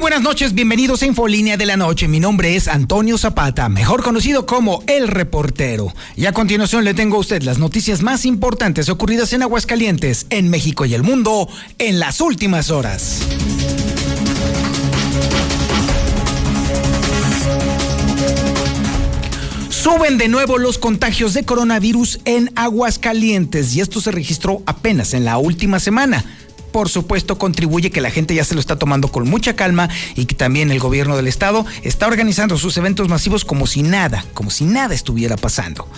Buenas noches, bienvenidos a Infolínea de la Noche. Mi nombre es Antonio Zapata, mejor conocido como El Reportero. Y a continuación le tengo a usted las noticias más importantes ocurridas en Aguascalientes, en México y el mundo en las últimas horas. Suben de nuevo los contagios de coronavirus en Aguascalientes y esto se registró apenas en la última semana por supuesto contribuye que la gente ya se lo está tomando con mucha calma y que también el gobierno del estado está organizando sus eventos masivos como si nada, como si nada estuviera pasando.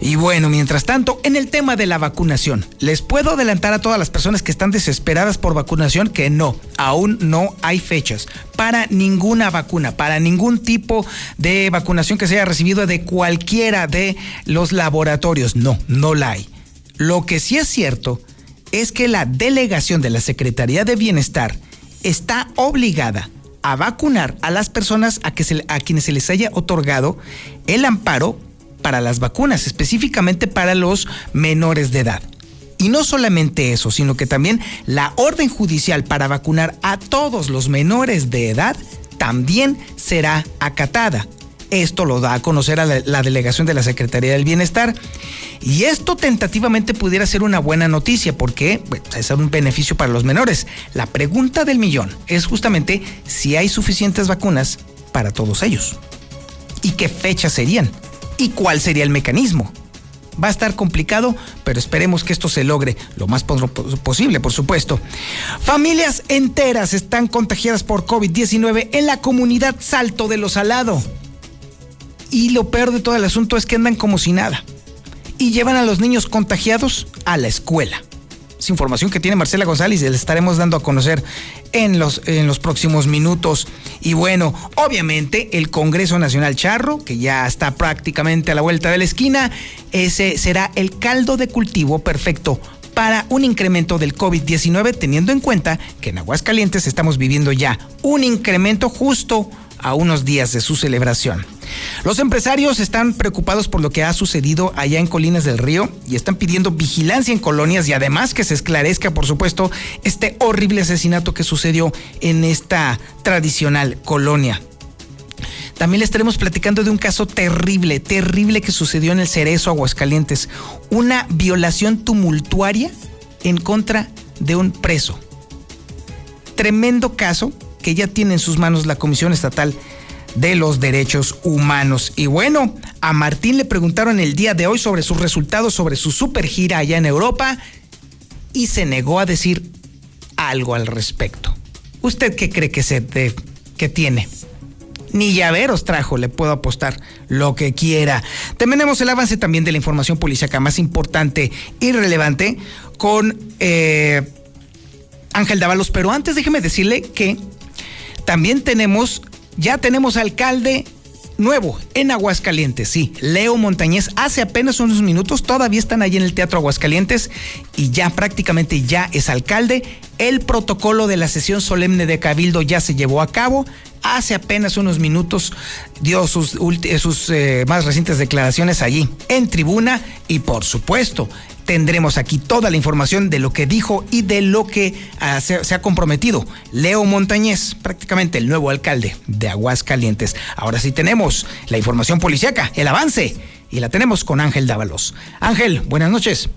Y bueno, mientras tanto, en el tema de la vacunación, les puedo adelantar a todas las personas que están desesperadas por vacunación que no, aún no hay fechas para ninguna vacuna, para ningún tipo de vacunación que se haya recibido de cualquiera de los laboratorios. No, no la hay. Lo que sí es cierto es que la delegación de la Secretaría de Bienestar está obligada a vacunar a las personas a, que a quienes se les haya otorgado el amparo para las vacunas, específicamente para los menores de edad. Y no solamente eso, sino que también la orden judicial para vacunar a todos los menores de edad también será acatada. Esto lo da a conocer a la, delegación de la Secretaría del Bienestar. Y esto tentativamente pudiera ser una buena noticia porque es un beneficio para los menores. La pregunta del millón es justamente si hay suficientes vacunas para todos ellos. ¿Y qué fechas serían? ¿Y cuál sería el mecanismo? Va a estar complicado, pero esperemos que esto se logre lo más posible, por supuesto. Familias enteras están contagiadas por COVID-19 en la comunidad Salto de los Salado. Y lo peor de todo el asunto es que andan como si nada. Y llevan a los niños contagiados a la escuela. Es información que tiene Marcela González y le estaremos dando a conocer en los, en los próximos minutos. Y bueno, obviamente el Congreso Nacional Charro, que ya está prácticamente a la vuelta de la esquina, ese será el caldo de cultivo perfecto para un incremento del COVID-19, teniendo en cuenta que en Aguascalientes estamos viviendo ya un incremento justo a unos días de su celebración. Los empresarios están preocupados por lo que ha sucedido allá en Colinas del Río y están pidiendo vigilancia en colonias y además que se esclarezca, por supuesto, este horrible asesinato que sucedió en esta tradicional colonia. También le estaremos platicando de un caso terrible, terrible que sucedió en el Cerezo, Aguascalientes. Una violación tumultuaria en contra de un preso. Tremendo caso que ya tiene en sus manos la Comisión Estatal de los Derechos Humanos. Y bueno, a Martín le preguntaron el día de hoy sobre sus resultados, sobre su super gira allá en Europa, y se negó a decir algo al respecto. ¿Usted qué cree que, se que tiene? Ni llaveros trajo, le puedo apostar lo que quiera. Tenemos el avance también de la información policíaca más importante y relevante con eh, Ángel Dávalos. Pero antes déjeme decirle que también tenemos, ya tenemos alcalde nuevo en Aguascalientes, sí, Leo Montañez. Hace apenas unos minutos todavía están ahí en el Teatro Aguascalientes y ya prácticamente ya es alcalde. El protocolo de la sesión solemne de Cabildo ya se llevó a cabo. Hace apenas unos minutos dio sus, sus eh, más recientes declaraciones allí en tribuna y por supuesto tendremos aquí toda la información de lo que dijo y de lo que ah, se, ha comprometido Leo Montañez, prácticamente el nuevo alcalde de Aguascalientes. Ahora sí tenemos la información policíaca, el avance, y la tenemos con Ángel Dávalos. Ángel, buenas noches.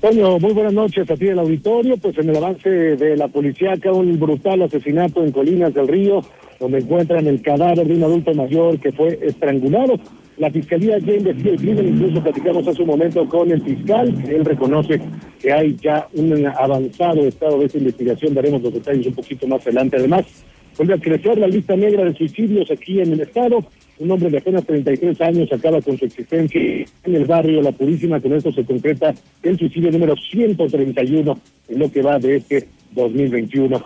Toño, muy buenas noches a ti del auditorio. Pues en el avance de la policíaca, un brutal asesinato en Colinas del Río, donde encuentran el cadáver de un adulto mayor que fue estrangulado. La fiscalía ya investiga el crimen, incluso platicamos hace un momento con el fiscal. Él reconoce que hay ya un avanzado estado de esta investigación. Daremos los detalles un poquito más adelante. Además, vuelve a crecer la lista negra de suicidios aquí en el estado. Un hombre de apenas 33 años acaba con su existencia en el barrio La Purísima. Con esto se concreta el suicidio número 131 en lo que va de este 2021.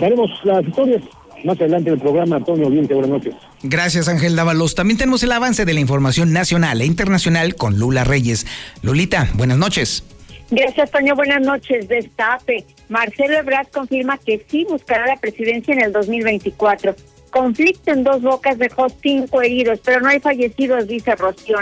Daremos las historias más adelante en el programa. Antonio Oriente, buenas noches. Gracias, Ángel Dávalos. También tenemos el avance de la información nacional e internacional con Lula Reyes. Lulita, buenas noches. Gracias, Toño. Buenas noches. Destape. Marcelo Ebrard confirma que sí buscará la presidencia en el 2024. Conflicto en dos bocas dejó cinco heridos, pero no hay fallecidos, dice Rocío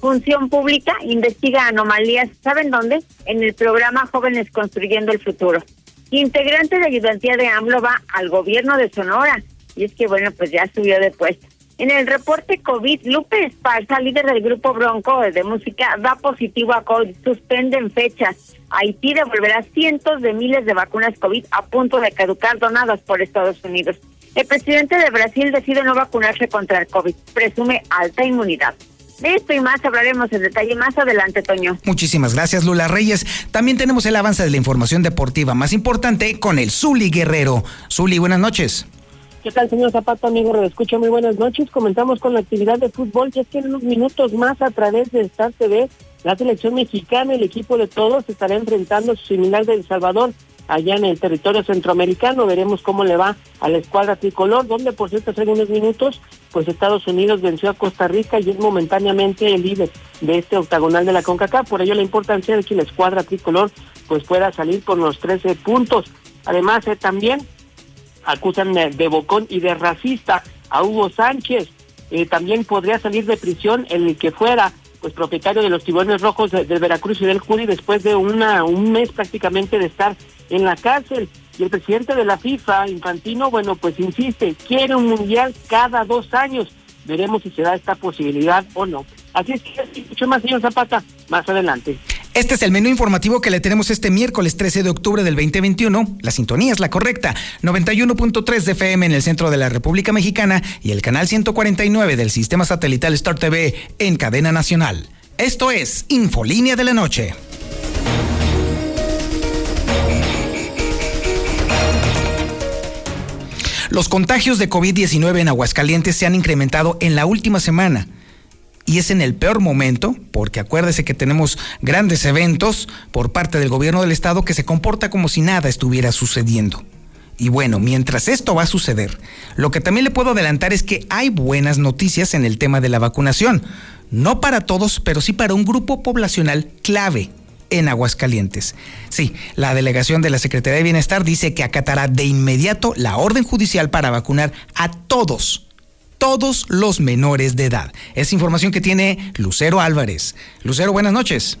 Función Pública investiga anomalías, ¿saben dónde? En el programa Jóvenes Construyendo el Futuro. Integrante de ayudantía de AMLO va al gobierno de Sonora. Y es que, bueno, pues ya subió de puesto. En el reporte COVID, Lupe Esparza, líder del grupo Bronco de música, da positivo a COVID, suspenden fechas. Haití devolverá cientos de miles de vacunas COVID a punto de caducar donadas por Estados Unidos. El presidente de Brasil decide no vacunarse contra el COVID, presume alta inmunidad. De esto y más hablaremos en detalle más adelante, Toño. Muchísimas gracias, Lula Reyes. También tenemos el avance de la información deportiva más importante con el Zuli Guerrero. Zuli, buenas noches. ¿Qué tal, señor Zapato, amigo? Lo escucho muy buenas noches. Comenzamos con la actividad de fútbol, que es que en unos minutos más a través de Star TV, la selección mexicana, el equipo de todos, estará enfrentando su similar de El Salvador allá en el territorio centroamericano. Veremos cómo le va a la escuadra tricolor, donde por cierto hace unos minutos, pues Estados Unidos venció a Costa Rica y es momentáneamente el líder de este octagonal de la CONCACAF. Por ello la importancia de que la escuadra tricolor pues pueda salir con los 13 puntos. Además, eh, también acusan de bocón y de racista a Hugo Sánchez. Eh, también podría salir de prisión el que fuera pues propietario de los tiburones rojos del de Veracruz y del Curi después de una un mes prácticamente de estar en la cárcel. Y el presidente de la FIFA, Infantino, bueno, pues insiste, quiere un mundial cada dos años. Veremos si se da esta posibilidad o no. Así es que mucho más, señor Zapata, más adelante. Este es el menú informativo que le tenemos este miércoles 13 de octubre del 2021. La sintonía es la correcta. 91.3 de FM en el centro de la República Mexicana y el canal 149 del sistema satelital Star TV en cadena nacional. Esto es Infolínea de la Noche. Los contagios de COVID-19 en Aguascalientes se han incrementado en la última semana. Y es en el peor momento, porque acuérdese que tenemos grandes eventos por parte del gobierno del estado que se comporta como si nada estuviera sucediendo. Y bueno, mientras esto va a suceder, lo que también le puedo adelantar es que hay buenas noticias en el tema de la vacunación. No para todos, pero sí para un grupo poblacional clave en Aguascalientes. Sí, la delegación de la Secretaría de Bienestar dice que acatará de inmediato la orden judicial para vacunar a todos, todos los menores de edad. Es información que tiene Lucero Álvarez. Lucero, buenas noches.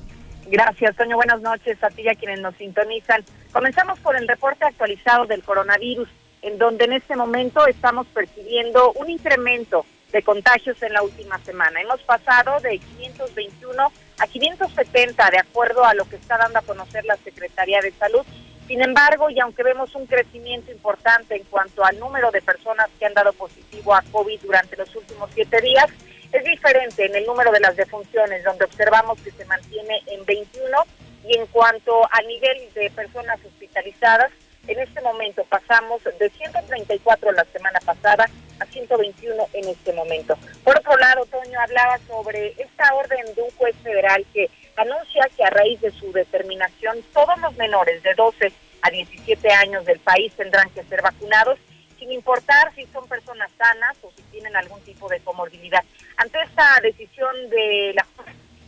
Gracias, Toño. Buenas noches a ti y a quienes nos sintonizan. Comenzamos por el reporte actualizado del coronavirus, en donde en este momento estamos percibiendo un incremento de contagios en la última semana. Hemos pasado de 521 a 570, de acuerdo a lo que está dando a conocer la Secretaría de Salud. Sin embargo, y aunque vemos un crecimiento importante en cuanto al número de personas que han dado positivo a COVID durante los últimos siete días, es diferente en el número de las defunciones, donde observamos que se mantiene en 21 y en cuanto a nivel de personas hospitalizadas, en este momento pasamos de 134 la semana pasada a 121 en este momento. Por otro lado, Toño hablaba sobre esta orden de un juez federal que anuncia que a raíz de su determinación todos los menores de 12 a 17 años del país tendrán que ser vacunados sin importar si son personas sanas o si tienen algún tipo de comorbilidad. Ante esta decisión de la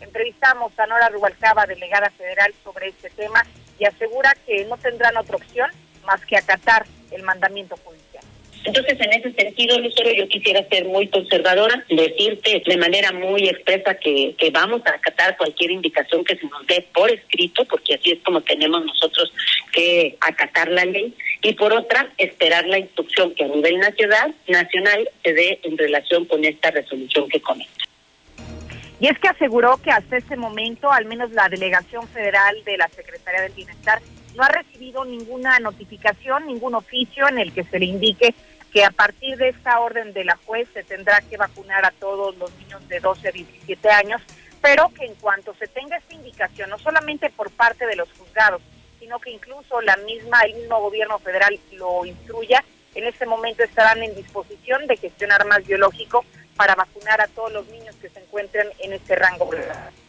entrevistamos a Nora Rubalcaba, delegada federal, sobre este tema y asegura que no tendrán otra opción más que acatar el mandamiento judicial. Entonces, en ese sentido, Lucero, yo quisiera ser muy conservadora, decirte de manera muy expresa que, que vamos a acatar cualquier indicación que se nos dé por escrito, porque así es como tenemos nosotros que acatar la ley, y por otra, esperar la instrucción que a nivel nacional, nacional se dé en relación con esta resolución que comenta. Y es que aseguró que hasta ese momento, al menos la delegación federal de la Secretaría del Bienestar no ha recibido ninguna notificación, ningún oficio en el que se le indique que a partir de esta orden de la juez se tendrá que vacunar a todos los niños de 12 a 17 años, pero que en cuanto se tenga esta indicación, no solamente por parte de los juzgados, sino que incluso la misma, el mismo gobierno federal lo instruya, en este momento estarán en disposición de gestionar más biológico para vacunar a todos los niños que se encuentren en este rango.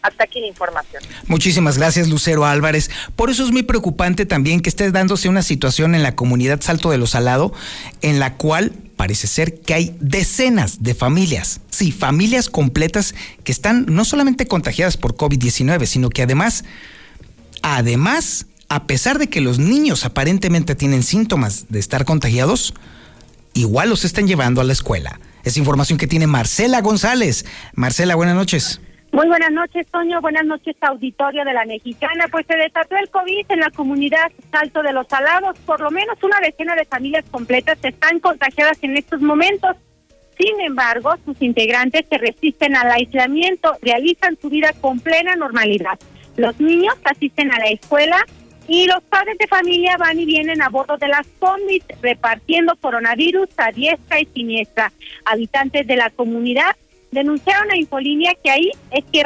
Hasta aquí la información. Muchísimas gracias, Lucero Álvarez. Por eso es muy preocupante también que esté dándose una situación en la comunidad Salto de los Salado, en la cual parece ser que hay decenas de familias, sí, familias completas que están no solamente contagiadas por COVID-19, sino que además, además, a pesar de que los niños aparentemente tienen síntomas de estar contagiados, igual los están llevando a la escuela. Es información que tiene Marcela González. Marcela, buenas noches. Muy buenas noches, Toño. Buenas noches, auditorio de la Mexicana. Pues se desató el COVID en la comunidad Salto de los Salados. Por lo menos una decena de familias completas están contagiadas en estos momentos. Sin embargo, sus integrantes se resisten al aislamiento, realizan su vida con plena normalidad. Los niños asisten a la escuela y los padres de familia van y vienen a bordo de las combis repartiendo coronavirus a diestra y siniestra. Habitantes de la comunidad denunciaron a Infolínea que ahí es que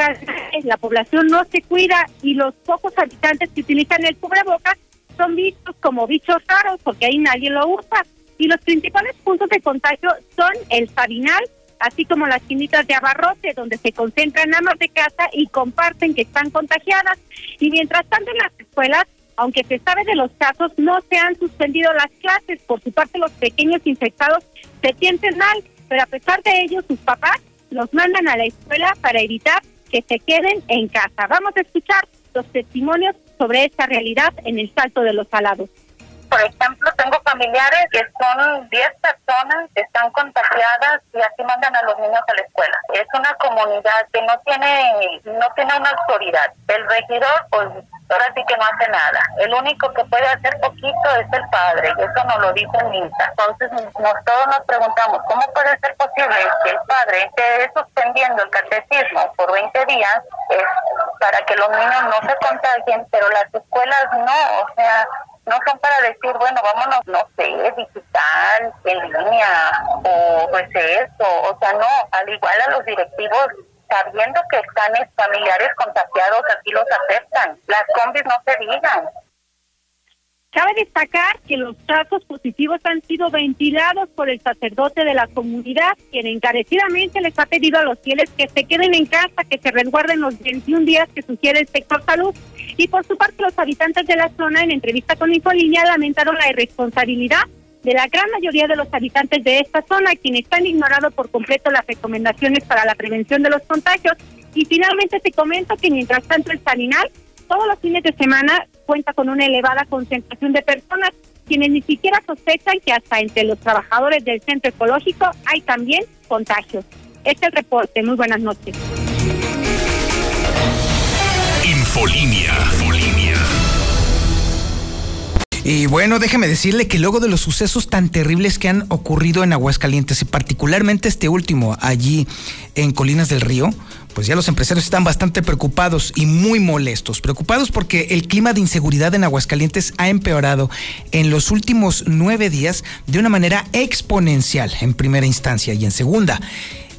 la población no se cuida y los pocos habitantes que utilizan el cubrebocas son vistos como bichos raros porque ahí nadie lo usa. Y los principales puntos de contagio son el Sabinal, así como las quinitas de abarrote, donde se concentran amas de casa y comparten que están contagiadas. Y mientras tanto en las escuelas, aunque se sabe de los casos, no se han suspendido las clases. Por su parte, los pequeños infectados se sienten mal, pero a pesar de ello, sus papás los mandan a la escuela para evitar que se queden en casa. Vamos a escuchar los testimonios sobre esta realidad en el Salto de los Salados. Por ejemplo, tengo familiares que son 10 personas que están contagiadas y así mandan a los niños a la escuela. Es una comunidad que no tiene no tiene una autoridad. El regidor, pues ahora sí que no hace nada. El único que puede hacer poquito es el padre, y eso nos lo dijo Minta. Entonces, nos, todos nos preguntamos, ¿cómo puede ser posible que el padre esté suspendiendo el catecismo por 20 días para que los niños no se contagien, pero las escuelas no? O sea, no son para decir, bueno, vámonos, no sé, digital, en línea, o pues eso, o sea, no, al igual a los directivos sabiendo que están familiares contagiados, así los aceptan. Las combis no se digan. Cabe destacar que los casos positivos han sido ventilados por el sacerdote de la comunidad, quien encarecidamente les ha pedido a los fieles que se queden en casa, que se resguarden los 21 días que sugiere el sector salud. Y por su parte, los habitantes de la zona, en entrevista con Infolínea, lamentaron la irresponsabilidad de la gran mayoría de los habitantes de esta zona, quienes han ignorado por completo las recomendaciones para la prevención de los contagios. Y finalmente te comento que mientras tanto el Salinal, todos los fines de semana, cuenta con una elevada concentración de personas, quienes ni siquiera sospechan que hasta entre los trabajadores del centro ecológico hay también contagios. Este es el reporte. Muy buenas noches. Infolinia. Y bueno, déjeme decirle que luego de los sucesos tan terribles que han ocurrido en Aguascalientes y particularmente este último allí en Colinas del Río, pues ya los empresarios están bastante preocupados y muy molestos. Preocupados porque el clima de inseguridad en Aguascalientes ha empeorado en los últimos nueve días de una manera exponencial en primera instancia y en segunda.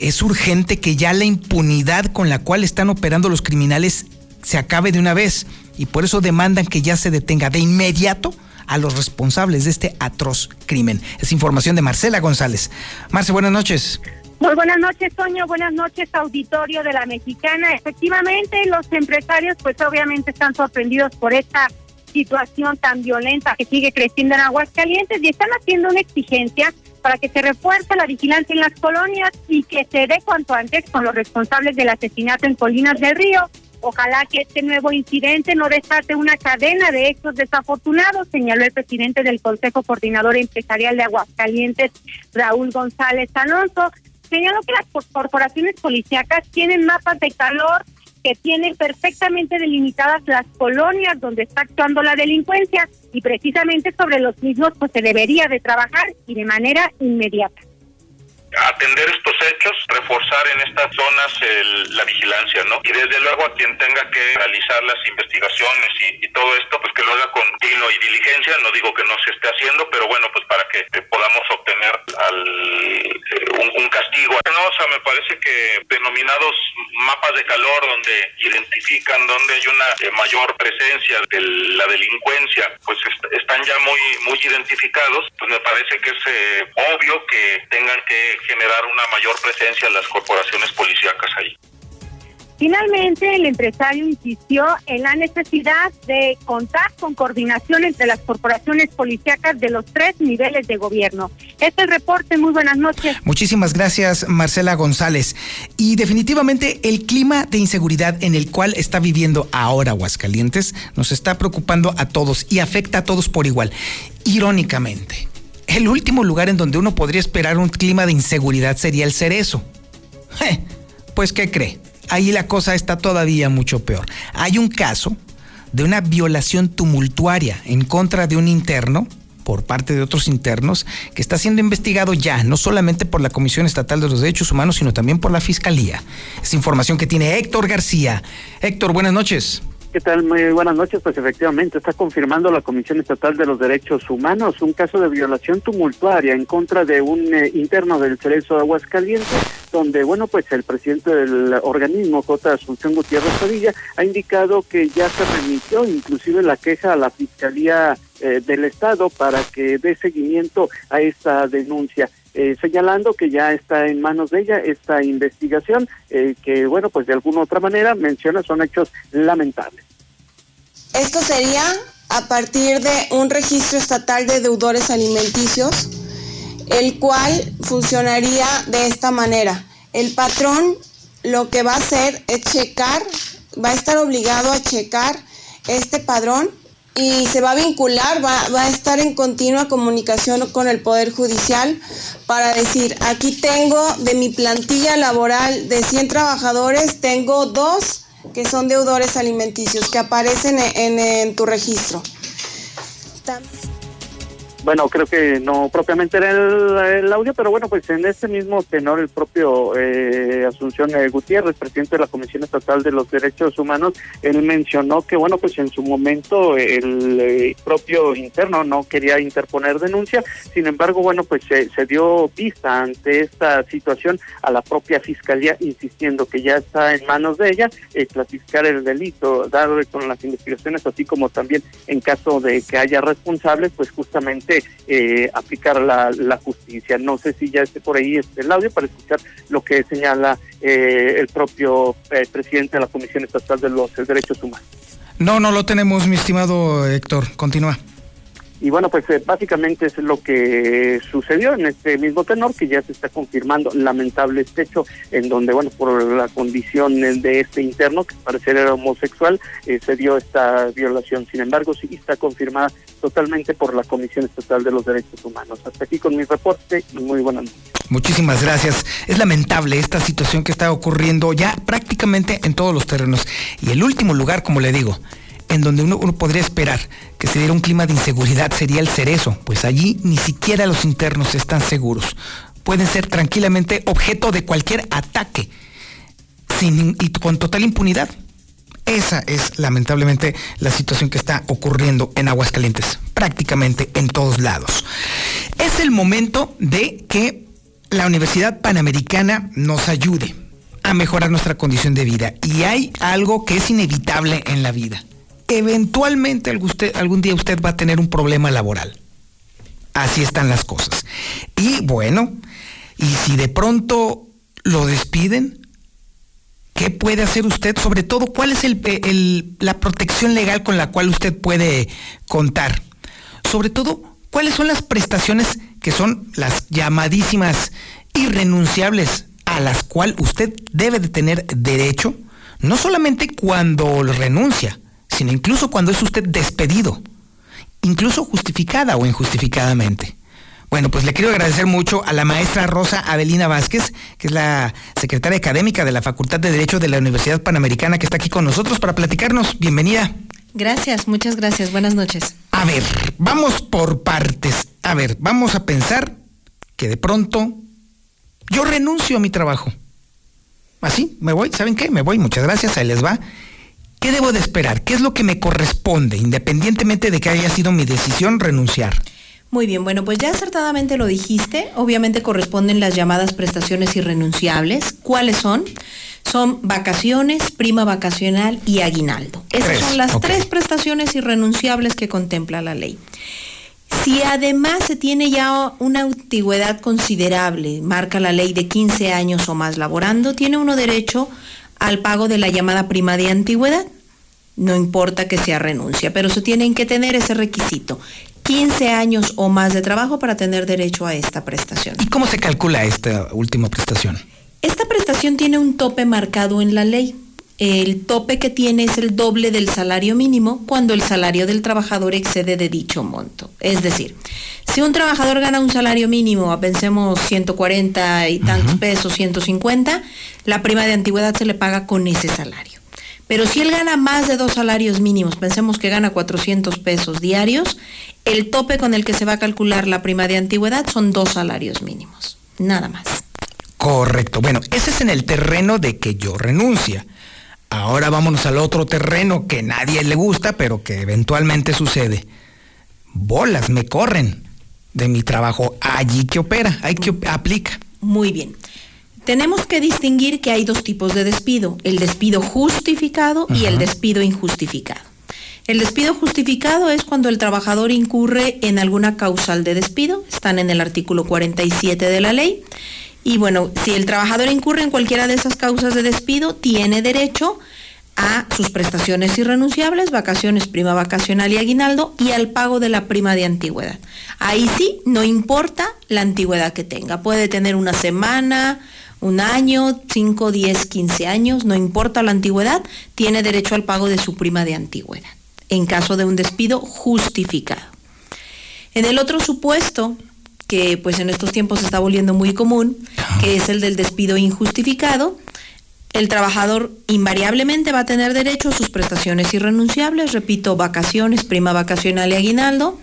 Es urgente que ya la impunidad con la cual están operando los criminales se acabe de una vez y por eso demandan que ya se detenga de inmediato a los responsables de este atroz crimen. Es información de Marcela González. Marce, buenas noches. Muy buenas noches, Toño. Buenas noches, auditorio de la Mexicana. Efectivamente, los empresarios, pues obviamente están sorprendidos por esta situación tan violenta que sigue creciendo en Aguascalientes y están haciendo una exigencia para que se refuerce la vigilancia en las colonias y que se dé cuanto antes con los responsables del asesinato en Colinas del Río. Ojalá que este nuevo incidente no desate una cadena de hechos desafortunados, señaló el presidente del Consejo Coordinador Empresarial de Aguascalientes, Raúl González Alonso. Señaló que las corporaciones policíacas tienen mapas de calor que tienen perfectamente delimitadas las colonias donde está actuando la delincuencia y precisamente sobre los mismos pues se debería de trabajar y de manera inmediata atender estos hechos, reforzar en estas zonas la vigilancia, ¿no? Y desde luego a quien tenga que realizar las investigaciones y, todo esto, pues que lo haga con tino y diligencia, no digo que no se esté haciendo, pero bueno, pues para que eh, podamos obtener al, eh, un, castigo. No, o sea, me parece que denominados mapas de calor donde identifican donde hay una eh, mayor presencia de la delincuencia, pues están ya muy, muy identificados, pues me parece que es obvio que tengan que generar una mayor presencia las corporaciones policíacas ahí. Finalmente, el empresario insistió en la necesidad de contar con coordinación entre las corporaciones policíacas de los tres niveles de gobierno. Este es el reporte. Muy buenas noches. Muchísimas gracias, Marcela González. Y definitivamente el clima de inseguridad en el cual está viviendo ahora Aguascalientes nos está preocupando a todos y afecta a todos por igual. Irónicamente, el último lugar en donde uno podría esperar un clima de inseguridad sería el cerezo. pues, ¿qué cree? ahí la cosa está todavía mucho peor. Hay un caso de una violación tumultuaria en contra de un interno por parte de otros internos que está siendo investigado ya, no solamente por la Comisión Estatal de los Derechos Humanos, sino también por la Fiscalía. Es información que tiene Héctor García. Héctor, buenas noches. ¿Qué tal? Muy buenas noches. Pues efectivamente está confirmando la Comisión Estatal de los Derechos Humanos un caso de violación tumultuaria en contra de un eh, interno del Cerezo de Aguascalientes, donde, bueno, pues el presidente del organismo, J. Asunción Gutiérrez Padilla, ha indicado que ya se remitió inclusive la queja a la Fiscalía eh, del Estado para que dé seguimiento a esta denuncia. Eh, señalando que ya está en manos de ella esta investigación, eh, que bueno, pues de alguna otra manera menciona son hechos lamentables. Esto sería a partir de un registro estatal de deudores alimenticios, el cual funcionaría de esta manera. El patrón lo que va a hacer es checar, va a estar obligado a checar este padrón y se va a vincular, va, va, a estar en continua comunicación con el Poder Judicial para decir, aquí tengo de mi plantilla laboral de 100 trabajadores, tengo dos que son deudores alimenticios que aparecen en, en, tu registro. Bueno, creo que no propiamente era el, audio, pero bueno, pues en ese mismo tenor el propio eh, Asunción eh, Gutiérrez, presidente de la Comisión Estatal de los Derechos Humanos, él mencionó que bueno, pues en su momento el eh, propio interno no quería interponer denuncia, sin embargo, bueno, pues se, se dio vista ante esta situación a la propia Fiscalía, insistiendo que ya está en manos de ella clasificar el delito, dar con las investigaciones, así como también en caso de que haya responsables, pues justamente eh, aplicar la, justicia. No sé si ya esté por ahí este, el audio para escuchar lo que señala eh, el propio eh, presidente de la Comisión Estatal de los Derechos Humanos. No, no lo tenemos, mi estimado Héctor. Continúa. Y bueno, pues eh, básicamente es lo que sucedió en este mismo tenor, que ya se está confirmando lamentable este hecho, en donde, bueno, por la condición de este interno, que parecer era homosexual, eh, se dio esta violación. Sin embargo, sí está confirmada totalmente por la Comisión Estatal de los Derechos Humanos. Hasta aquí con mi reporte muy buenas noches. Muchísimas gracias. Es lamentable esta situación que está ocurriendo ya prácticamente en todos los terrenos. Y el último lugar, como le digo, en donde uno, podría esperar que se diera un clima de inseguridad sería el cerezo, pues allí ni siquiera los internos están seguros. Pueden ser tranquilamente objeto de cualquier ataque sin, y con total impunidad. Esa es lamentablemente la situación que está ocurriendo en Aguascalientes, prácticamente en todos lados. Es el momento de que la Universidad Panamericana nos ayude a mejorar nuestra condición de vida. Y hay algo que es inevitable en la vida eventualmente algún día usted va a tener un problema laboral. Así están las cosas. Y bueno, y si de pronto lo despiden, ¿qué puede hacer usted? Sobre todo, ¿cuál es la protección legal con la cual usted puede contar? Sobre todo, ¿cuáles son las prestaciones que son las llamadísimas irrenunciables a las cuales usted debe de tener derecho? No solamente cuando renuncia, sino incluso cuando es usted despedido, incluso justificada o injustificadamente. Bueno, pues le quiero agradecer mucho a la maestra Rosa Avelina Vázquez, que es la secretaria académica de la Facultad de Derecho de la Universidad Panamericana, que está aquí con nosotros para platicarnos. Bienvenida. Gracias, muchas gracias. Buenas noches. A ver, vamos por partes. A ver, vamos a pensar que de pronto yo renuncio a mi trabajo. Así, me voy, ¿saben qué? Me voy, muchas gracias, ahí les va. ¿Qué debo de esperar? ¿Qué es lo que me corresponde, independientemente de que haya sido mi decisión renunciar? Muy bien, bueno, pues ya acertadamente lo dijiste. Obviamente corresponden las llamadas prestaciones irrenunciables. ¿Cuáles son? Son vacaciones, prima vacacional y aguinaldo. Esas son las tres prestaciones irrenunciables que contempla la ley. Si además se tiene ya una antigüedad considerable, marca la ley de 15 años o más laborando, tiene uno derecho al pago de la llamada prima de antigüedad. No importa que sea renuncia, pero se tienen que tener ese requisito. 15 años o más de trabajo para tener derecho a esta prestación. ¿Y cómo se calcula esta última prestación? Esta prestación tiene un tope marcado en la ley. El tope que tiene es el doble del salario mínimo cuando el salario del trabajador excede de dicho monto. Es decir, si un trabajador gana un salario mínimo, pensemos 140 y tantos pesos, 150, la prima de antigüedad se le paga con ese salario. Pero si él gana más de dos salarios mínimos, pensemos que gana 400 pesos diarios, el tope con el que se va a calcular la prima de antigüedad son dos salarios mínimos, nada más. Correcto. Bueno, ese es en el terreno de que yo renuncia. Ahora vámonos al otro terreno que nadie le gusta, pero que eventualmente sucede. Bolas, me corren de mi trabajo allí que opera, hay que aplica. Muy bien. Tenemos que distinguir que hay dos tipos de despido, el despido justificado y el despido injustificado. El despido justificado es cuando el trabajador incurre en alguna causal de despido, están en el artículo 47 de la ley. Y bueno, si el trabajador incurre en cualquiera de esas causas de despido, tiene derecho a sus prestaciones irrenunciables, vacaciones, prima vacacional y aguinaldo y al pago de la prima de antigüedad. Ahí sí, no importa la antigüedad que tenga. Puede tener una semana, un año, 5, 10, 15 años, no importa la antigüedad, tiene derecho al pago de su prima de antigüedad, en caso de un despido justificado. En el otro supuesto, que pues en estos tiempos se está volviendo muy común, que es el del despido injustificado, el trabajador invariablemente va a tener derecho a sus prestaciones irrenunciables, repito, vacaciones, prima vacacional y aguinaldo,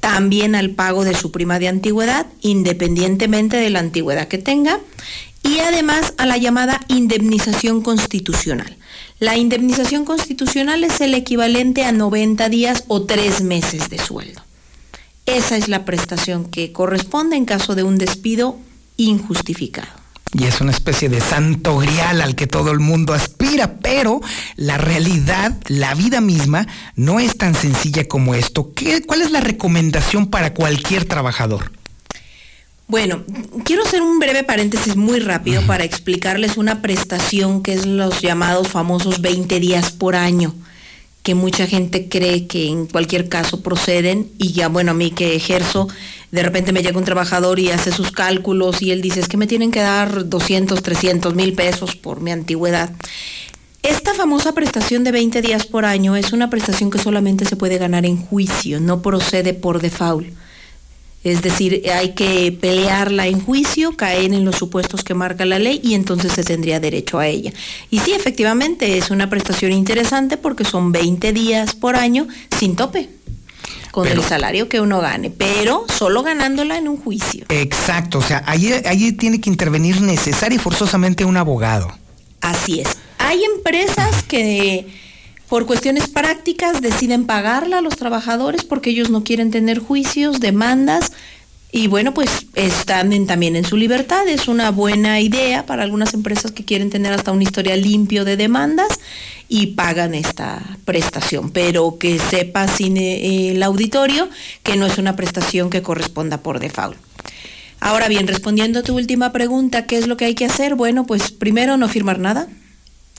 también al pago de su prima de antigüedad, independientemente de la antigüedad que tenga, y además a la llamada indemnización constitucional. La indemnización constitucional es el equivalente a 90 días o 3 meses de sueldo. Esa es la prestación que corresponde en caso de un despido injustificado. Y es una especie de santo grial al que todo el mundo aspira, pero la realidad, la vida misma, no es tan sencilla como esto. ¿Qué, ¿Cuál es la recomendación para cualquier trabajador? Bueno, quiero hacer un breve paréntesis muy rápido para explicarles una prestación que es los llamados famosos 20 días por año, que mucha gente cree que en cualquier caso proceden y ya bueno, a mí que ejerzo, de repente me llega un trabajador y hace sus cálculos y él dice, es que me tienen que dar 200, 300 mil pesos por mi antigüedad. Esta famosa prestación de 20 días por año es una prestación que solamente se puede ganar en juicio, no procede por default. Es decir, hay que pelearla en juicio, caer en los supuestos que marca la ley y entonces se tendría derecho a ella. Y sí, efectivamente, es una prestación interesante porque son 20 días por año sin tope con el salario que uno gane, pero solo ganándola en un juicio. Exacto, o sea, allí, allí tiene que intervenir necesario y forzosamente un abogado. Así es. Hay empresas que por cuestiones prácticas deciden pagarla a los trabajadores porque ellos no quieren tener juicios, demandas. Y bueno, pues están también en su libertad. Es una buena idea para algunas empresas que quieren tener hasta una historia limpio de demandas y pagan esta prestación. Pero que sepa sin eh, el auditorio que no es una prestación que corresponda por default. Ahora bien, respondiendo a tu última pregunta, ¿qué es lo que hay que hacer? Bueno, pues primero no firmar nada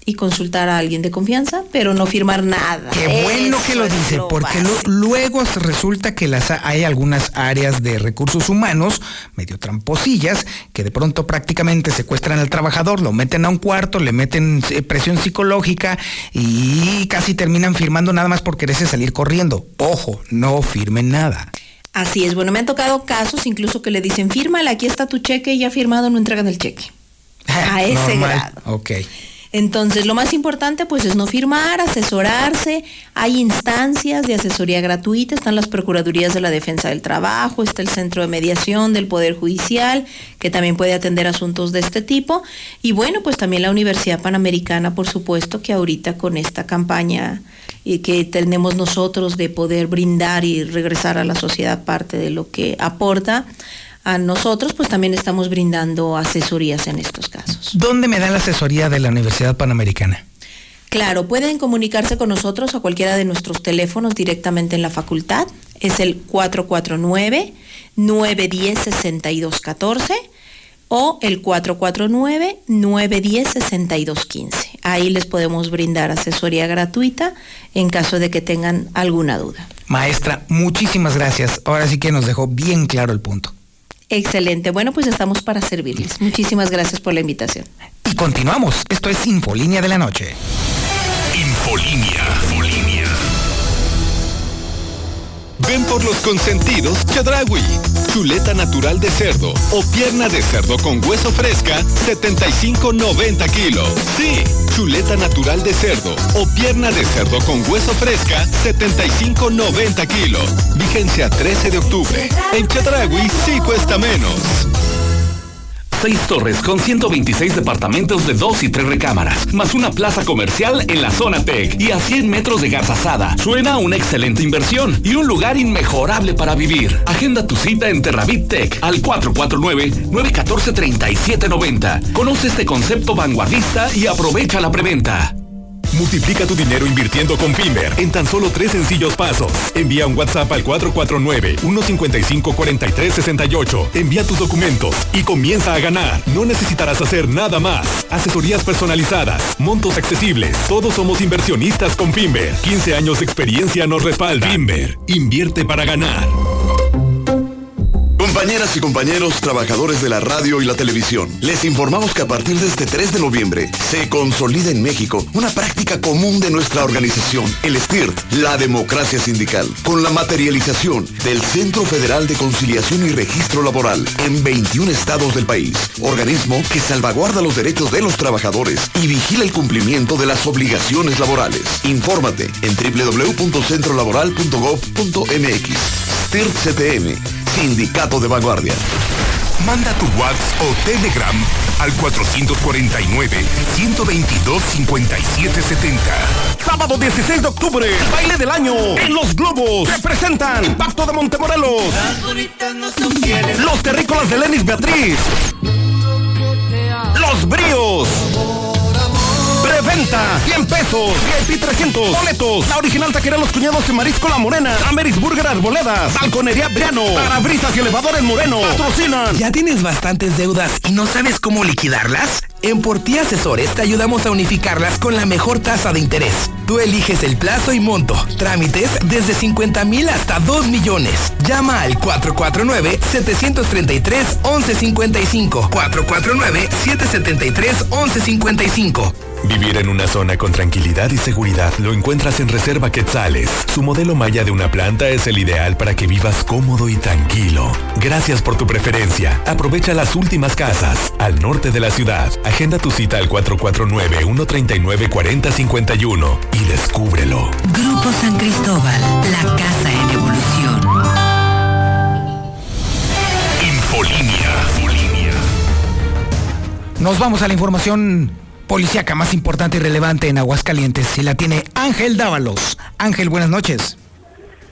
y consultar a alguien de confianza, pero no firmar nada. Qué bueno que lo dice, porque luego resulta que las, hay algunas áreas de recursos humanos medio tramposillas que de pronto prácticamente secuestran al trabajador, lo meten a un cuarto, le meten eh, presión psicológica y casi terminan firmando nada más por quererse salir corriendo. Ojo, no firmen nada. Así es, bueno, me han tocado casos incluso que le dicen, fírmale, aquí está tu cheque y ya firmado, no entregan el cheque. A ese grado. Ok. Entonces, lo más importante pues es no firmar, asesorarse. Hay instancias de asesoría gratuita, están las Procuradurías de la Defensa del Trabajo, está el Centro de Mediación del Poder Judicial, que también puede atender asuntos de este tipo. Y bueno, pues también la Universidad Panamericana, por supuesto, que ahorita con esta campaña y que tenemos nosotros de poder brindar y regresar a la sociedad parte de lo que aporta, a nosotros, pues también estamos brindando asesorías en estos casos. ¿Dónde me dan la asesoría de la Universidad Panamericana? Claro, pueden comunicarse con nosotros a cualquiera de nuestros teléfonos directamente en la facultad. Es el 449-910-6214 o el 449-910-6215. Ahí les podemos brindar asesoría gratuita en caso de que tengan alguna duda. Maestra, muchísimas gracias. Ahora sí que nos dejó bien claro el punto. Excelente. Bueno, pues estamos para servirles. Muchísimas gracias por la invitación. Y continuamos. Esto es Infolínea de la Noche. Infolínea. Ven por los consentidos Chedragui. Chuleta natural de cerdo o pierna de cerdo con hueso fresca, 75.90 kilos. Sí, chuleta natural de cerdo o pierna de cerdo con hueso fresca, 75.90 kilos. Vigencia 13 de octubre. En Chedragui sí cuesta menos. Seis torres con 126 departamentos de dos y tres recámaras, más una plaza comercial en la zona Tech y a 100 metros de Garzazada. Suena una excelente inversión y un lugar inmejorable para vivir. Agenda tu cita en Terravit Tech al 449-914-3790. Conoce este concepto vanguardista y aprovecha la preventa. Multiplica tu dinero invirtiendo con Finver en tan solo tres sencillos pasos. Envía un WhatsApp al 449-155-4368. Envía tus documentos y comienza a ganar. No necesitarás hacer nada más. Asesorías personalizadas, montos accesibles. Todos somos inversionistas con Finver. 15 años de experiencia nos respalda. Finver, invierte para ganar. Compañeras y compañeros trabajadores de la radio y la televisión, les informamos que a partir de este 3 de noviembre se consolida en México una práctica común de nuestra organización, el STIRT, la democracia sindical, con la materialización del Centro Federal de Conciliación y Registro Laboral en 21 estados del país, organismo que salvaguarda los derechos de los trabajadores y vigila el cumplimiento de las obligaciones laborales. Infórmate en www.centrolaboral.gov.mx. STIRT Sindicato de Vanguardia. Manda tu WhatsApp o Telegram al 449-122-5770. Sábado 16 de octubre, baile del año en Los Globos. Representan Impacto de Montemorelos. Los terrícolas de Lenis Beatriz. Los Bríos. Preventa, 100 pesos, VIP 300, boletos, la original taquería Los Cuñados y Marisco La Morena, Ameris Burger Arboledas, Balconería Briano, Parabrisas y Elevadores Moreno, patrocinan. ¿Ya tienes bastantes deudas y no sabes cómo liquidarlas? En Por Ti Asesores te ayudamos a unificarlas con la mejor tasa de interés. Tú eliges el plazo y monto. Trámites desde 50 mil hasta 2 millones. Llama al 449-733-1155. 449-773-1155. Vivir en una zona con tranquilidad y seguridad lo encuentras en Reserva Quetzales. Su modelo maya de una planta es el ideal para que vivas cómodo y tranquilo. Gracias por tu preferencia. Aprovecha las últimas casas al norte de la ciudad. Agenda tu cita al 449-139-4051 y descúbrelo. Grupo San Cristóbal, la casa en evolución. Infolinia. Nos vamos a la información policíaca más importante y relevante en Aguascalientes. Si la tiene Ángel Dávalos. Ángel, buenas noches.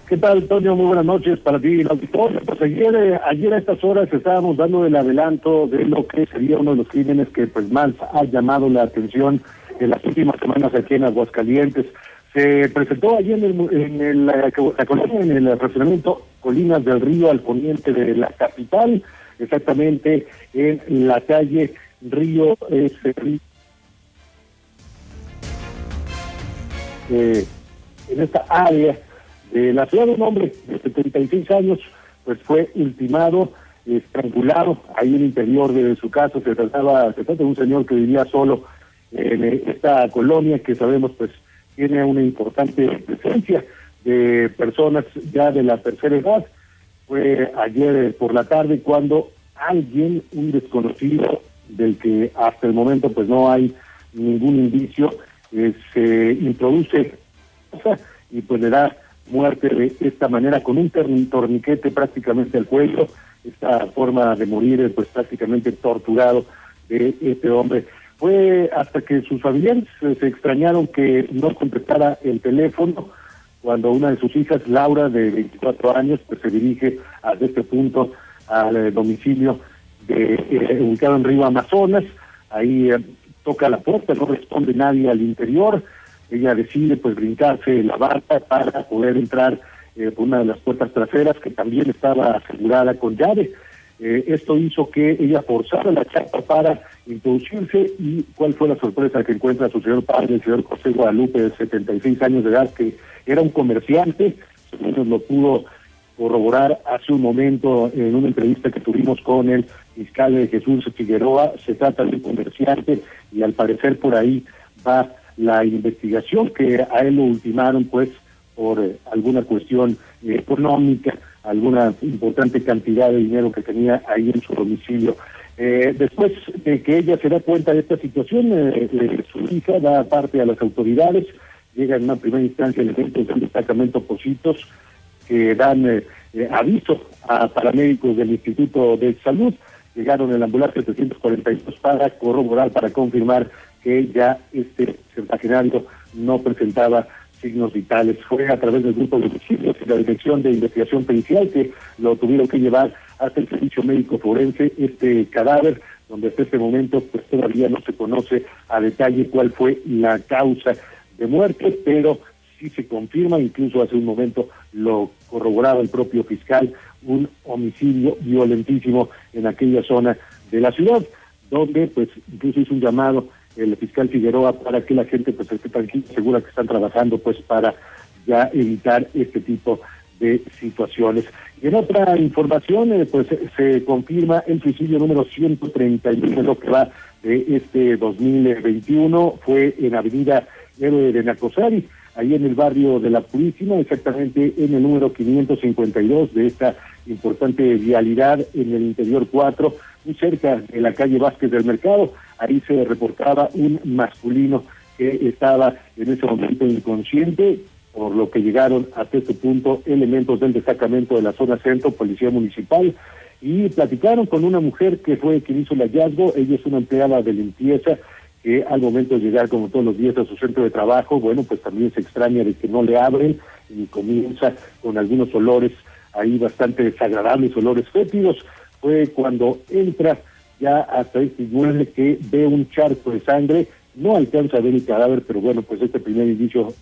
¿Qué tal, Antonio? Muy buenas noches para ti y el auditorio. Pues ayer, eh, ayer a estas horas estábamos dando el adelanto de lo que sería uno de los crímenes que pues más ha llamado la atención en las últimas semanas aquí en Aguascalientes. Se presentó ayer en, el, en el, en el Colinas del Río al poniente de la capital, exactamente en la calle Río, eh, eh, en esta área de la ciudad, un hombre de 76 años, pues fue ultimado, estrangulado ahí en el interior de su casa. Se trataba, se trata de un señor que vivía solo en esta colonia que sabemos pues tiene una importante presencia de personas ya de la tercera edad. Fue ayer por la tarde cuando alguien, un desconocido del que hasta el momento pues no hay ningún indicio, eh, se introduce y pues le da muerte de esta manera con un torniquete prácticamente al cuello, esta forma de morir pues prácticamente torturado de este hombre. Fue hasta que sus familiares eh, se extrañaron que no contestara el teléfono cuando una de sus hijas, Laura, de 24 años, pues se dirige a este punto al eh, domicilio de, ubicado en Río Amazonas, ahí toca la puerta, no responde nadie al interior, ella decide pues brincarse la barca para poder entrar eh, por una de las puertas traseras que también estaba asegurada con llave. Eh, esto hizo que ella forzara la chapa para introducirse y cuál fue la sorpresa que encuentra su señor padre, el señor José Guadalupe, de 76 años de edad, que era un comerciante, según lo pudo corroborar hace un momento en una entrevista que tuvimos con el fiscal de Jesús Figueroa, se trata de un comerciante y al parecer por ahí va la investigación que a él lo ultimaron pues por eh, alguna cuestión eh, económica, alguna importante cantidad de dinero que tenía ahí en su domicilio. Eh, después de que ella se da cuenta de esta situación, su hija da parte a las autoridades, llega en una primera instancia elementos del destacamento Positos que dan aviso a paramédicos del Instituto de Salud, llegaron en la ambulancia 342 para corroborar, para confirmar que ya este centenario no presentaba signos vitales. Fue a través del grupo de homicidios y la Dirección de Investigación Pericial que lo tuvieron que llevar hasta el servicio médico forense este cadáver, donde hasta este momento pues todavía no se conoce a detalle cuál fue la causa de muerte, pero sí se confirma, incluso hace un momento lo corroboraba el propio fiscal, un homicidio violentísimo en aquella zona de la ciudad, donde pues incluso hizo un llamado el fiscal Figueroa para que la gente pues esté tranquila, segura que están trabajando pues para ya evitar este tipo de situaciones. Y en otra información, eh, pues se confirma el suicidio número 131, lo que va de este 2021, fue en Avenida Héroe de Nacosari, ahí en el barrio de La Purísima, exactamente en el número 552 de esta importante vialidad en el interior 4, muy cerca de la calle Vázquez del Mercado. Ahí se reportaba un masculino que estaba en ese momento inconsciente, por lo que llegaron hasta este punto elementos del destacamento de la zona centro, policía municipal, y platicaron con una mujer que fue quien hizo el hallazgo. Ella es una empleada de limpieza que al momento de llegar como todos los días a su centro de trabajo, bueno, pues también se extraña de que no le abren y comienza con algunos olores ahí bastante desagradables, olores fétidos. Fue cuando entra ya hasta este inmueble que ve un charco de sangre, no alcanza a ver el cadáver, pero bueno, pues este primer indicio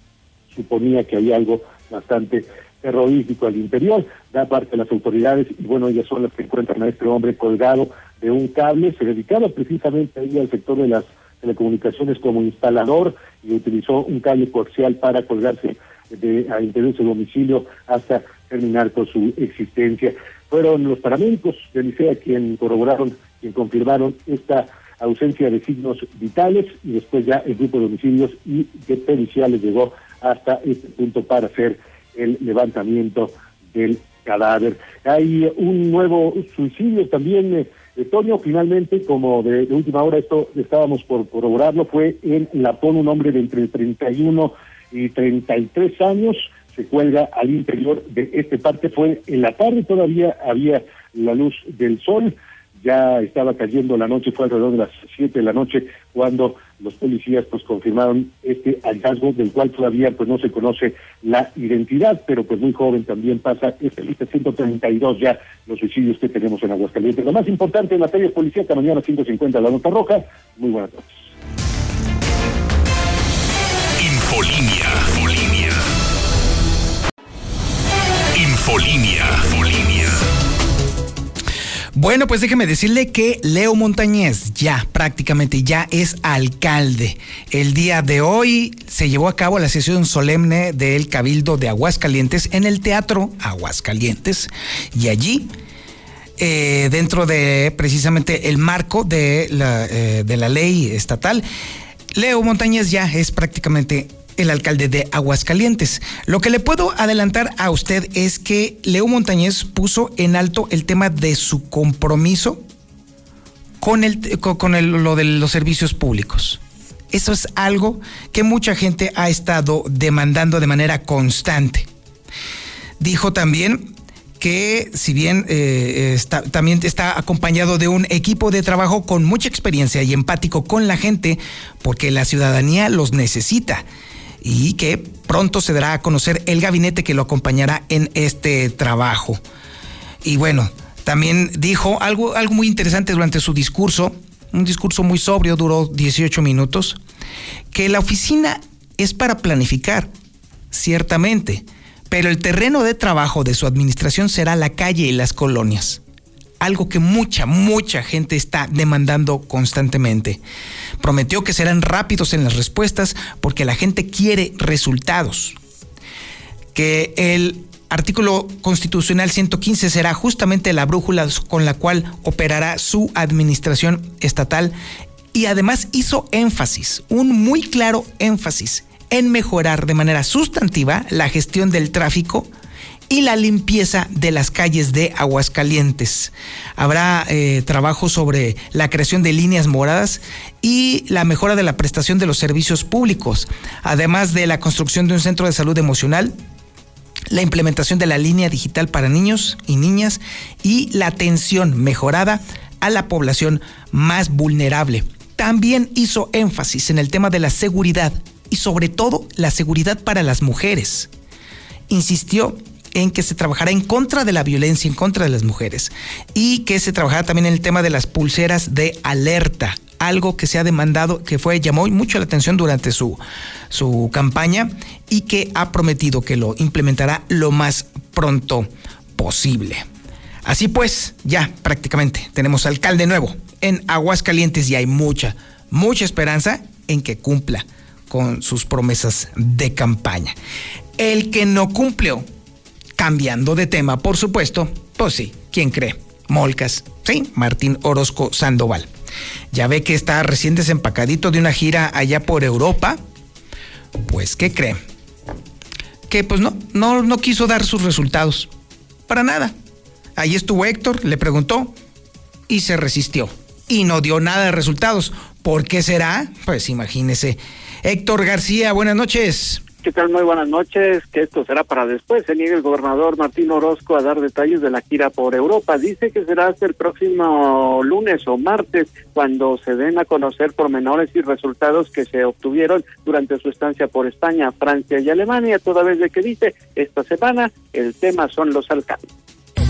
suponía que había algo bastante terrorífico al interior, da parte a las autoridades y bueno, ellas son las que encuentran a este hombre colgado de un cable, se dedicaba precisamente ahí al sector de las telecomunicaciones como instalador y utilizó un cable coaxial para colgarse de, a interior de su domicilio hasta terminar con su existencia. Fueron los paramédicos de Licea quien corroboraron, quien confirmaron esta ausencia de signos vitales y después ya el grupo de homicidios y de periciales llegó hasta este punto para hacer el levantamiento del cadáver. Hay un nuevo suicidio también, eh, Toño, finalmente, como de, última hora, esto estábamos por corroborarlo, fue en Lapón, un hombre de entre 31 y 33 años, se cuelga al interior de este parque. Fue en la tarde, todavía había la luz del sol, ya estaba cayendo la noche, fue alrededor de las 7 de la noche cuando los policías pues confirmaron este hallazgo del cual todavía pues no se conoce la identidad, pero pues muy joven también pasa este lista 132 ya los suicidios que tenemos en Aguascalientes. Lo más importante en materia policía, esta mañana 150 la nota roja. Muy buenas noches. Infolinia. Infolinia. Infolinia. Bueno, pues déjeme decirle que Leo Montañez ya prácticamente ya es alcalde. El día de hoy se llevó a cabo la sesión solemne del Cabildo de Aguascalientes en el Teatro Aguascalientes y allí eh, dentro de precisamente el marco de la, eh, de la ley estatal, Leo Montañez ya es prácticamente el alcalde de Aguascalientes. Lo que le puedo adelantar a usted es que Leo Montañez puso en alto el tema de su compromiso con, el, con lo de los servicios públicos. Eso es algo que mucha gente ha estado demandando de manera constante. Dijo también que si bien eh, está, también está acompañado de un equipo de trabajo con mucha experiencia y empático con la gente, porque la ciudadanía los necesita y que pronto se dará a conocer el gabinete que lo acompañará en este trabajo. Y bueno, también dijo algo, algo muy interesante durante su discurso, un discurso muy sobrio, duró 18 minutos, que la oficina es para planificar, ciertamente, pero el terreno de trabajo de su administración será la calle y las colonias. Algo que mucha, mucha gente está demandando constantemente. Prometió que serán rápidos en las respuestas porque la gente quiere resultados. Que el artículo constitucional 115 será justamente la brújula con la cual operará su administración estatal y además hizo énfasis, un muy claro énfasis en mejorar de manera sustantiva la gestión del tráfico y la limpieza de las calles de Aguascalientes. Habrá eh, trabajo sobre la creación de líneas moradas y la mejora de la prestación de los servicios públicos, además de la construcción de un centro de salud emocional, la implementación de la línea digital para niños y niñas y la atención mejorada a la población más vulnerable. También hizo énfasis en el tema de la seguridad y sobre todo la seguridad para las mujeres. Insistió en que se trabajará en contra de la violencia en contra de las mujeres y que se trabajará también en el tema de las pulseras de alerta, algo que se ha demandado, que fue llamó mucho la atención durante su, su campaña y que ha prometido que lo implementará lo más pronto posible. Así pues, ya prácticamente tenemos alcalde nuevo en Aguascalientes y hay mucha, mucha esperanza en que cumpla con sus promesas de campaña. El que no cumplió, cambiando de tema, por supuesto, pues sí, ¿quién cree? Molcas, sí, Martín Orozco Sandoval. Ya ve que está recién desempacadito de una gira allá por Europa. Pues, ¿qué cree? Que pues no, no, no quiso dar sus resultados. Para nada. Ahí estuvo Héctor, le preguntó y se resistió. Y no dio nada de resultados. ¿Por qué será? Pues imagínese. Héctor García, buenas noches. ¿Qué tal? Muy buenas noches. Que esto será para después. Se niega el gobernador Martín Orozco a dar detalles de la gira por Europa. Dice que será hasta el próximo lunes o martes cuando se den a conocer pormenores y resultados que se obtuvieron durante su estancia por España, Francia y Alemania. Toda vez de que dice esta semana el tema son los alcaldes.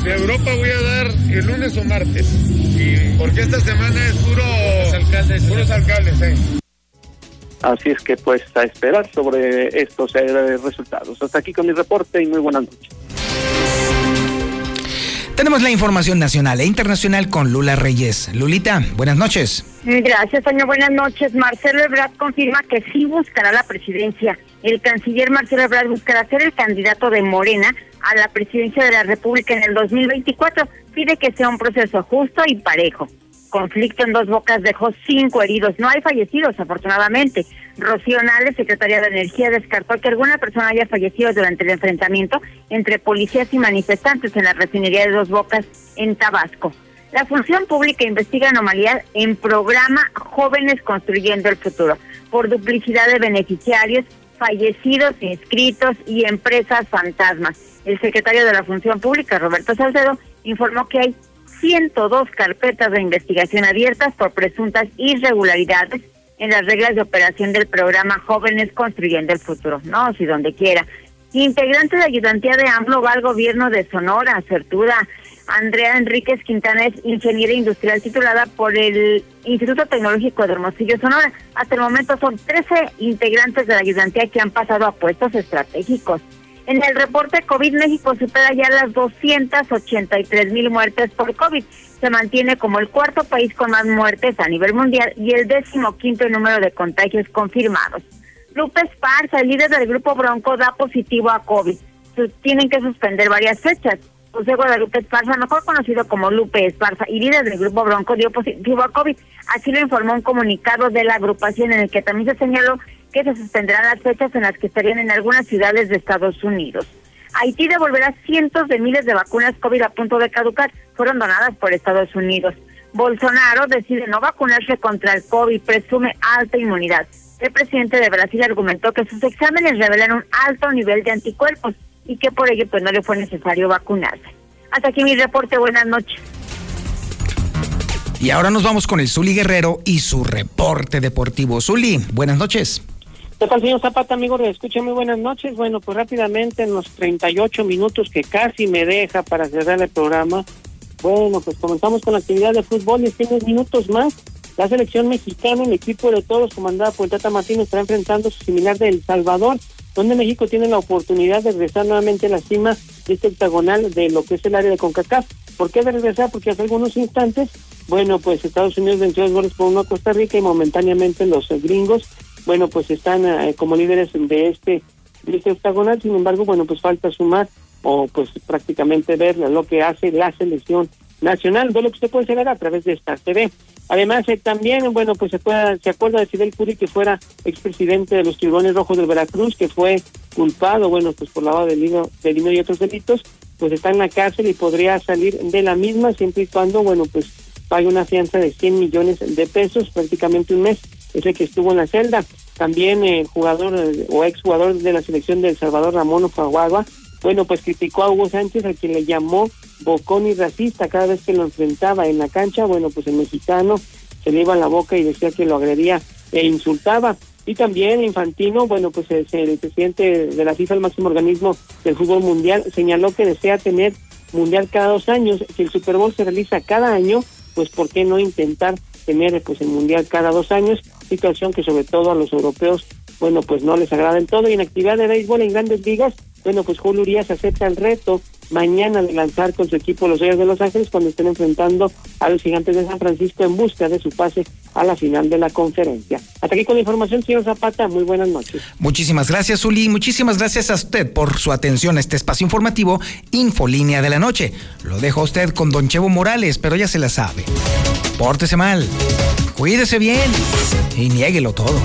De Europa voy a dar el lunes o martes. Porque esta semana es puro alcaldes, puros alcaldes. Así es que pues a esperar sobre estos eh, resultados. Hasta aquí con mi reporte y muy buenas noches. Tenemos la información nacional e internacional con Lula Reyes. Lulita, buenas noches. Gracias, señor. Buenas noches. Marcelo Ebrard confirma que sí buscará la presidencia. El canciller Marcelo Ebrard buscará ser el candidato de Morena a la presidencia de la República en el 2024. Pide que sea un proceso justo y parejo. Conflicto en dos bocas dejó cinco heridos. No hay fallecidos, afortunadamente. Rocío Nales, secretaria de Energía, descartó que alguna persona haya fallecido durante el enfrentamiento entre policías y manifestantes en la refinería de dos bocas en Tabasco. La función pública investiga anomalías en programa Jóvenes Construyendo el Futuro por duplicidad de beneficiarios, fallecidos, inscritos y empresas fantasmas. El secretario de la Función Pública, Roberto Salcedo, informó que hay 102 carpetas de investigación abiertas por presuntas irregularidades en las reglas de operación del programa Jóvenes Construyendo el Futuro, no, si donde quiera. Integrante de ayudantía de AMLO va al gobierno de Sonora, Certuda. Andrea Enríquez Quintana es ingeniera industrial titulada por el Instituto Tecnológico de Hermosillo, Sonora. Hasta el momento son 13 integrantes de la ayudantía que han pasado a puestos estratégicos. En el reporte COVID, México supera ya las 283 mil muertes por COVID. Se mantiene como el cuarto país con más muertes a nivel mundial y el décimo quinto número de contagios confirmados. Lupe Esparza, el líder del grupo Bronco, da positivo a COVID. Tienen que suspender varias fechas. José Guadalupe Esparza, mejor conocido como Lupe Esparza y líder del grupo Bronco, dio positivo a COVID. Así lo informó un comunicado de la agrupación en el que también se señaló se suspenderán las fechas en las que estarían en algunas ciudades de Estados Unidos. Haití devolverá cientos de miles de vacunas COVID a punto de caducar. Fueron donadas por Estados Unidos. Bolsonaro decide no vacunarse contra el COVID, presume alta inmunidad. El presidente de Brasil argumentó que sus exámenes revelan un alto nivel de anticuerpos y que por ello pues no le fue necesario vacunarse. Hasta aquí mi reporte, buenas noches. Y ahora nos vamos con el Zuli Guerrero y su reporte deportivo. Zuli, buenas noches. ¿Qué tal, señor Zapata, amigo? Le escucha muy buenas noches. Bueno, pues rápidamente, en los 38 minutos que casi me deja para cerrar el programa, bueno, pues comenzamos con la actividad de fútbol y en minutos más. La selección mexicana, el equipo de todos, comandada por Tata Martínez, estará enfrentando su similar de El Salvador donde México tiene la oportunidad de regresar nuevamente a la cima de este octagonal de lo que es el área de CONCACAF. ¿Por qué de regresar? Porque hace algunos instantes, bueno, pues Estados Unidos venció dos goles por uno a Costa Rica y momentáneamente los gringos, bueno, pues están eh, como líderes de este, de este octagonal. Sin embargo, bueno, pues falta sumar o pues prácticamente ver lo que hace la selección nacional, de lo que usted puede saber a través de esta TV. Además, eh, también, bueno, pues se, pueda, se acuerda de Fidel Curi, que fuera expresidente de los Tiburones Rojos del Veracruz, que fue culpado, bueno, pues por lavado de dinero, de dinero y otros delitos, pues está en la cárcel y podría salir de la misma siempre y cuando, bueno, pues pague una fianza de 100 millones de pesos, prácticamente un mes, ese que estuvo en la celda. También el jugador eh, o exjugador de la selección de El Salvador, Ramón Ofaguagua, bueno, pues criticó a Hugo Sánchez, a quien le llamó bocón y racista cada vez que lo enfrentaba en la cancha. Bueno, pues el mexicano se le iba a la boca y decía que lo agredía e insultaba. Y también Infantino, bueno, pues el, el presidente de la FIFA, el máximo organismo del fútbol mundial, señaló que desea tener mundial cada dos años. Si el Super Bowl se realiza cada año, pues ¿por qué no intentar tener pues el mundial cada dos años? Situación que sobre todo a los europeos, bueno, pues no les agrada en todo. Y en actividad de béisbol en grandes ligas, bueno, pues Julio Urias acepta el reto mañana de lanzar con su equipo los Reyes de Los Ángeles cuando estén enfrentando a los gigantes de San Francisco en busca de su pase a la final de la conferencia. Hasta aquí con la información, señor Zapata. Muy buenas noches. Muchísimas gracias, Uli. Muchísimas gracias a usted por su atención a este espacio informativo Infolínea de la Noche. Lo dejo a usted con Don Chevo Morales, pero ya se la sabe. Pórtese mal, cuídese bien y niéguelo todo.